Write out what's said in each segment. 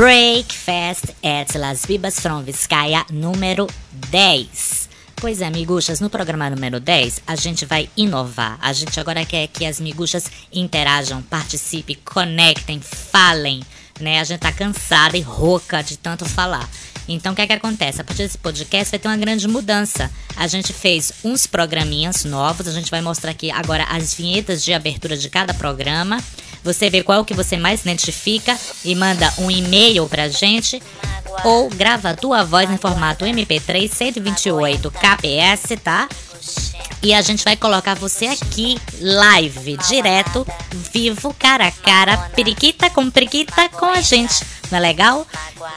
Breakfast at Las Bibas from Vizcaya, número 10. Pois é, miguxas, no programa número 10 a gente vai inovar. A gente agora quer que as miguxas interajam, participem, conectem, falem, né? A gente tá cansada e rouca de tanto falar. Então, o que é que acontece? A partir desse podcast vai ter uma grande mudança. A gente fez uns programinhas novos, a gente vai mostrar aqui agora as vinhetas de abertura de cada programa. Você vê qual que você mais identifica e manda um e-mail pra gente ou grava a tua voz em formato MP3 128 kps, tá? E a gente vai colocar você aqui, live, direto, vivo, cara a cara, periquita com periquita com a gente. Não é legal?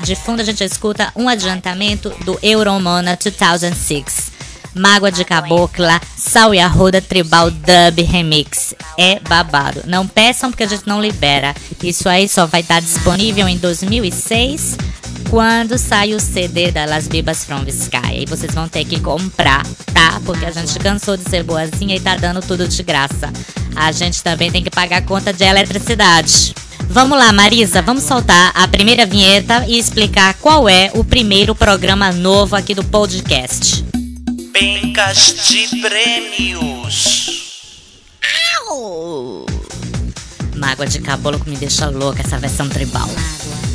De fundo a gente escuta um adiantamento do Euromona 2006. Mágoa de Cabocla, Sal e Arruda Tribal Dub Remix. É babado. Não peçam porque a gente não libera. Isso aí só vai estar disponível em 2006 quando sai o CD da Las Bibas from Sky. E vocês vão ter que comprar, tá? Porque a gente cansou de ser boazinha e tá dando tudo de graça. A gente também tem que pagar a conta de eletricidade. Vamos lá, Marisa, vamos soltar a primeira vinheta e explicar qual é o primeiro programa novo aqui do podcast. Pencas de prêmios. Au! Mágoa de cabolo que me deixa louca essa versão tribal.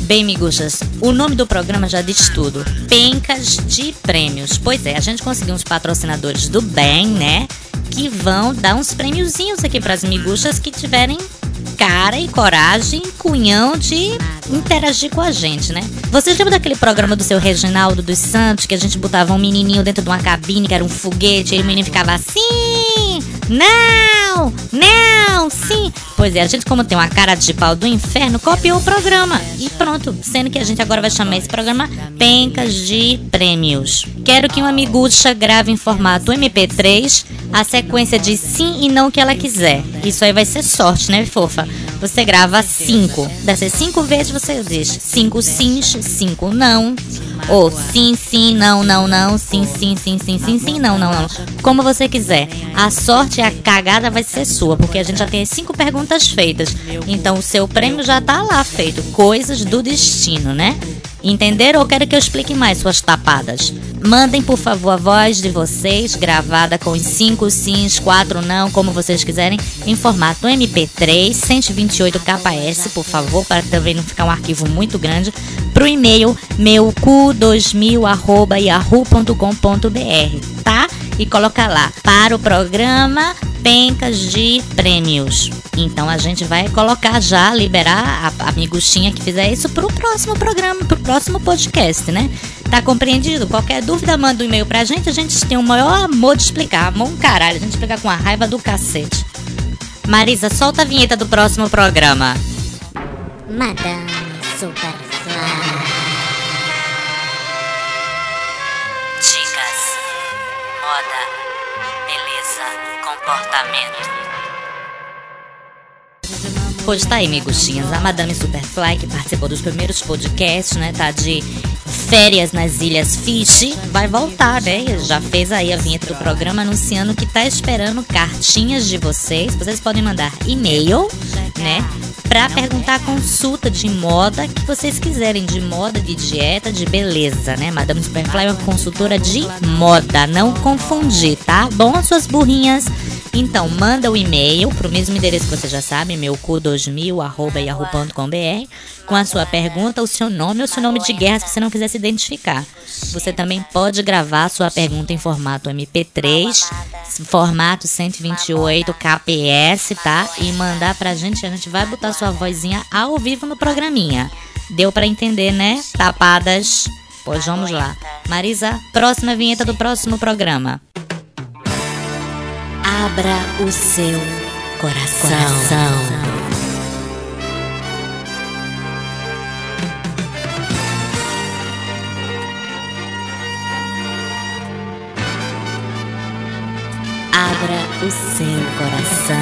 Bem, miguxas, o nome do programa já diz tudo. Pencas de prêmios. Pois é, a gente conseguiu uns patrocinadores do bem, né? Que vão dar uns prêmiozinhos aqui para as miguxas que tiverem cara e coragem, cunhão de interagir com a gente, né? Vocês lembram daquele programa do seu Reginaldo dos Santos que a gente botava um menininho dentro de uma cabine que era um foguete e o menino ficava assim? Não! Não! Sim! Pois é, a gente, como tem uma cara de pau do inferno, copiou o programa. E pronto, sendo que a gente agora vai chamar esse programa Pencas de Prêmios. Quero que uma miguxa grave em formato MP3 a sequência de sim e não que ela quiser. Isso aí vai ser sorte, né, fofa? Você grava cinco. Dessas cinco vezes você diz cinco sims, cinco não. Ou sim, sim, não, não, não, sim, sim, sim, sim, sim, sim, não, não, não. Como você quiser. A sorte e a cagada vai ser sua, porque a gente já tem cinco perguntas feitas. Então o seu prêmio já tá lá feito. Coisas do destino, né? Entenderam ou quero que eu explique mais suas tapadas? Mandem, por favor, a voz de vocês, gravada com os 5 sims, 4 não, como vocês quiserem, em formato MP3, 128 kps, por favor, para também não ficar um arquivo muito grande, para o e-mail meucu2000.yahoo.com.br, tá? E coloca lá, para o programa Pencas de Prêmios. Então a gente vai colocar já, liberar a, a miguxinha que fizer isso pro próximo programa, pro próximo podcast, né? Tá compreendido? Qualquer dúvida, manda um e-mail pra gente. A gente tem o maior amor de explicar. Amor um caralho. A gente explica com a raiva do cacete. Marisa, solta a vinheta do próximo programa. Madame Superfly. Comportamento. Pois tá aí, miguxinhas. A Madame Superfly, que participou dos primeiros podcasts, né? Tá de férias nas Ilhas Fish, vai voltar, né? Já fez aí a vinheta do programa anunciando que tá esperando cartinhas de vocês. Vocês podem mandar e-mail, né? Pra perguntar consulta de moda que vocês quiserem, de moda, de dieta, de beleza, né? Madame Superfly é uma consultora de moda, não confundir, tá? Bom, suas burrinhas. Então, manda o e-mail pro mesmo endereço que você já sabe, meucu2000.yahoo.com.br, com a sua pergunta, o seu nome ou seu nome de guerra, se você não quiser se identificar. Você também pode gravar a sua pergunta em formato MP3, formato 128 kps, tá? E mandar pra gente, a gente vai botar sua vozinha ao vivo no programinha. Deu pra entender, né? Tapadas. Pois vamos lá. Marisa, próxima vinheta do próximo programa. Abra o seu coração. Abra o seu coração.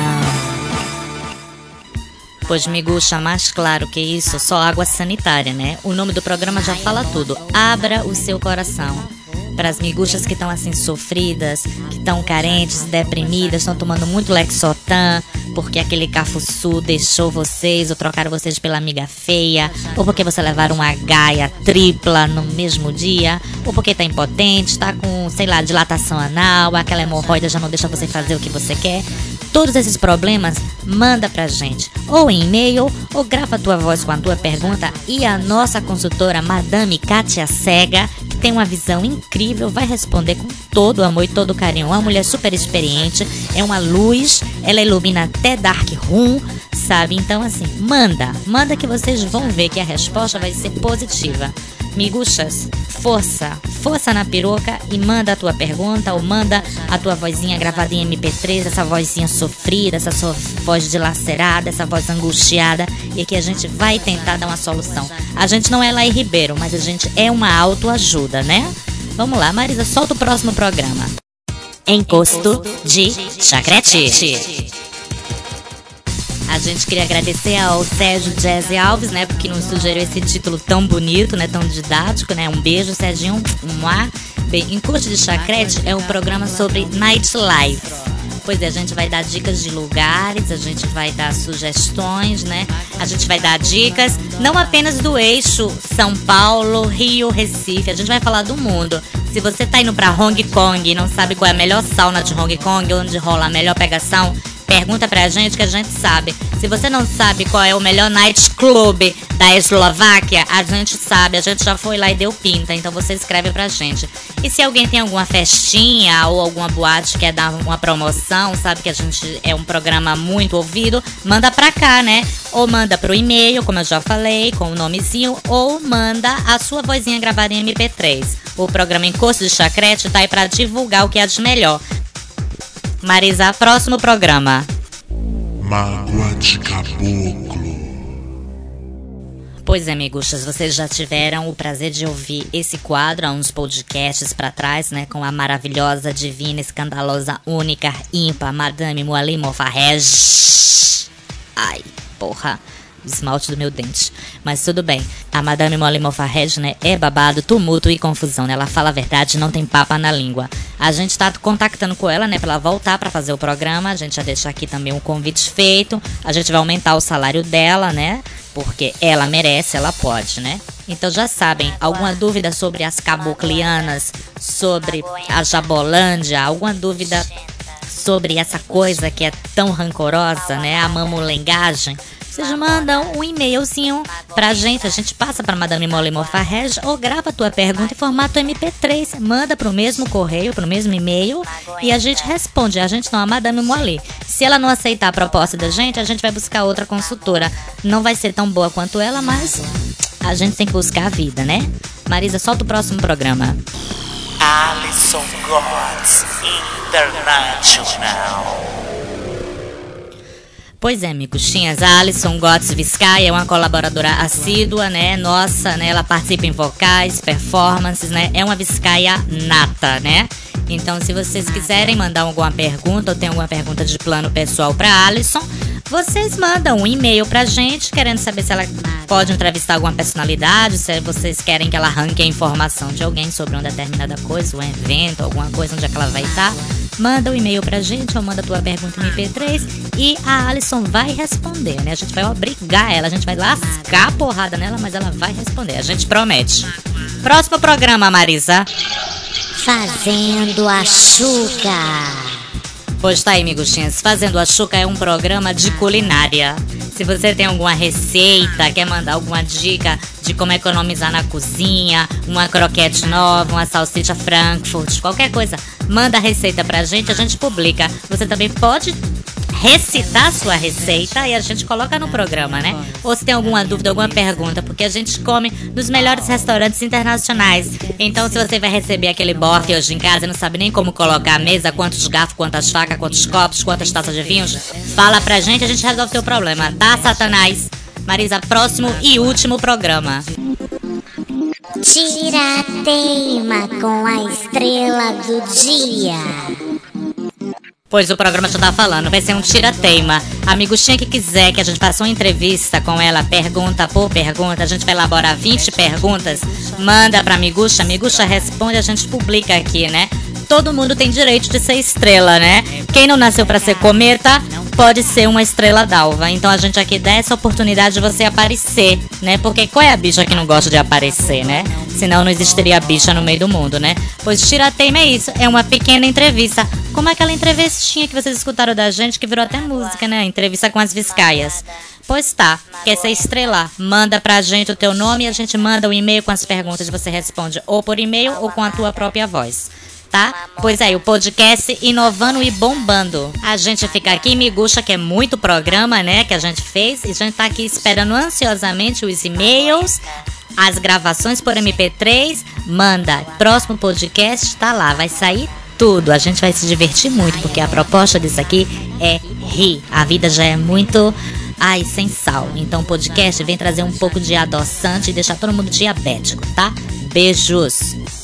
Pois miguxa, mais claro que isso, só água sanitária, né? O nome do programa já fala tudo. Abra o seu coração. Para as miguxas que estão assim sofridas, que estão carentes, deprimidas, estão tomando muito Lexotan, porque aquele cafuçu deixou vocês ou trocaram vocês pela amiga feia, ou porque você levaram uma gaia tripla no mesmo dia, ou porque tá impotente, tá com, sei lá, dilatação anal, aquela hemorroida já não deixa você fazer o que você quer. Todos esses problemas, manda pra gente, ou em e-mail, ou grava tua voz com a tua pergunta e a nossa consultora Madame Kátia Cega, tem uma visão incrível, vai responder com todo o amor e todo o carinho. Uma mulher super experiente, é uma luz, ela ilumina até Dark Room, sabe? Então, assim, manda, manda que vocês vão ver que a resposta vai ser positiva. Miguxas, força, força na peruca e manda a tua pergunta ou manda a tua vozinha gravada em MP3, essa vozinha sofrida, essa sua voz dilacerada, essa voz angustiada e que a gente vai tentar dar uma solução. A gente não é Laí Ribeiro, mas a gente é uma autoajuda, né? Vamos lá, Marisa, solta o próximo programa. Encosto de chacrete. A gente queria agradecer ao Sérgio Jazzy Alves, né, porque nos sugeriu esse título tão bonito, né, tão didático, né? Um beijo, Serginho. Um Bem, Encosto de Chacrete é um programa sobre nightlife. Pois é, a gente vai dar dicas de lugares, a gente vai dar sugestões, né? A gente vai dar dicas não apenas do eixo São Paulo, Rio, Recife, a gente vai falar do mundo. Se você tá indo pra Hong Kong e não sabe qual é a melhor sauna de Hong Kong, onde rola a melhor pegação, pergunta pra gente que a gente sabe. Se você não sabe qual é o melhor night club da Eslováquia, a gente sabe, a gente já foi lá e deu pinta, então você escreve pra gente. E se alguém tem alguma festinha ou alguma boate que quer dar uma promoção, sabe que a gente é um programa muito ouvido, manda pra cá, né? Ou manda pro e-mail, como eu já falei, com o nomezinho, ou manda a sua vozinha gravada em MP3. O programa Encosto de Chacrete tá aí pra divulgar o que é de melhor. Marisa, próximo programa. Mágoa de caboclo. Pois é, miguxas, vocês já tiveram o prazer de ouvir esse quadro há uns podcasts para trás, né? Com a maravilhosa, divina, escandalosa, única, ímpar, Madame Moali Mofarrej. Ai, porra esmalte do meu dente. Mas tudo bem. A Madame Molly Mofarred, né, é babado, tumulto e confusão, né? Ela fala a verdade, não tem papa na língua. A gente tá contactando com ela, né, pra ela voltar para fazer o programa. A gente já deixa aqui também um convite feito. A gente vai aumentar o salário dela, né? Porque ela merece, ela pode, né? Então já sabem, alguma dúvida sobre as caboclianas, sobre a Jabolândia, alguma dúvida sobre essa coisa que é tão rancorosa, né? A mamulengagem vocês mandam um e-mailzinho pra gente. A gente passa pra Madame Molly Mofarrege ou grava a tua pergunta em formato MP3. Manda pro mesmo correio, pro mesmo e-mail e a gente responde. A gente não, a Madame Molly. Se ela não aceitar a proposta da gente, a gente vai buscar outra consultora. Não vai ser tão boa quanto ela, mas a gente tem que buscar a vida, né? Marisa, solta o próximo programa. Alison Gods International. Pois é, miguxinhas, a Alison Gotts Vizcaya é uma colaboradora assídua, né? Nossa, né? Ela participa em vocais, performances, né? É uma Vizcaya nata, né? Então, se vocês quiserem mandar alguma pergunta ou tem alguma pergunta de plano pessoal para Alison, vocês mandam um e-mail pra gente querendo saber se ela pode entrevistar alguma personalidade, se vocês querem que ela arranque a informação de alguém sobre uma determinada coisa, um evento, alguma coisa onde é que ela vai estar. Manda um e-mail pra gente ou manda tua pergunta no MP3 e a Alison vai responder, né? A gente vai obrigar ela, a gente vai lascar a porrada nela, mas ela vai responder, a gente promete. Próximo programa, Marisa. Fazendo a Xuca. Pois tá aí, miguxinhas. Fazendo a Xuca é um programa de culinária. Se você tem alguma receita, quer mandar alguma dica de como economizar na cozinha, uma croquete nova, uma salsicha Frankfurt, qualquer coisa, manda a receita pra gente, a gente publica. Você também pode recitar sua receita e a gente coloca no programa, né? Ou se tem alguma dúvida, alguma pergunta, porque a gente come nos melhores restaurantes internacionais. Então, se você vai receber aquele bofe hoje em casa e não sabe nem como colocar a mesa, quantos garfos, quantas facas, quantos copos, quantas taças de vinhos, fala pra gente, a gente resolve o seu problema, tá, Satanás? Marisa, próximo e último programa. Tira a teima com a estrela do dia. Pois o programa já tá falando, vai ser um tira-teima. A miguxinha que quiser que a gente faça uma entrevista com ela, pergunta por pergunta, a gente vai elaborar 20 perguntas, manda pra miguxa, a miguxa responde, a gente publica aqui, né? Todo mundo tem direito de ser estrela, né? Quem não nasceu para ser cometa, pode ser uma estrela d'alva. Então a gente aqui dá essa oportunidade de você aparecer, né? Porque qual é a bicha que não gosta de aparecer, né? Senão não existiria bicha no meio do mundo, né? Pois Tirateima é isso, é uma pequena entrevista. Como aquela entrevistinha que vocês escutaram da gente, que virou até música, né? Entrevista com as Viscaias. Pois tá, quer ser estrela? Manda pra gente o teu nome e a gente manda um e-mail com as perguntas. Você responde ou por e-mail ou com a tua própria voz tá? Pois é, o podcast inovando e bombando. A gente fica aqui, Miguxa, que é muito programa, né, que a gente fez, e a gente tá aqui esperando ansiosamente os e-mails, as gravações por MP3. Manda, próximo podcast tá lá, vai sair tudo. A gente vai se divertir muito, porque a proposta disso aqui é rir. A vida já é muito. Ai, sem sal. Então o podcast vem trazer um pouco de adoçante e deixar todo mundo diabético, tá? Beijos!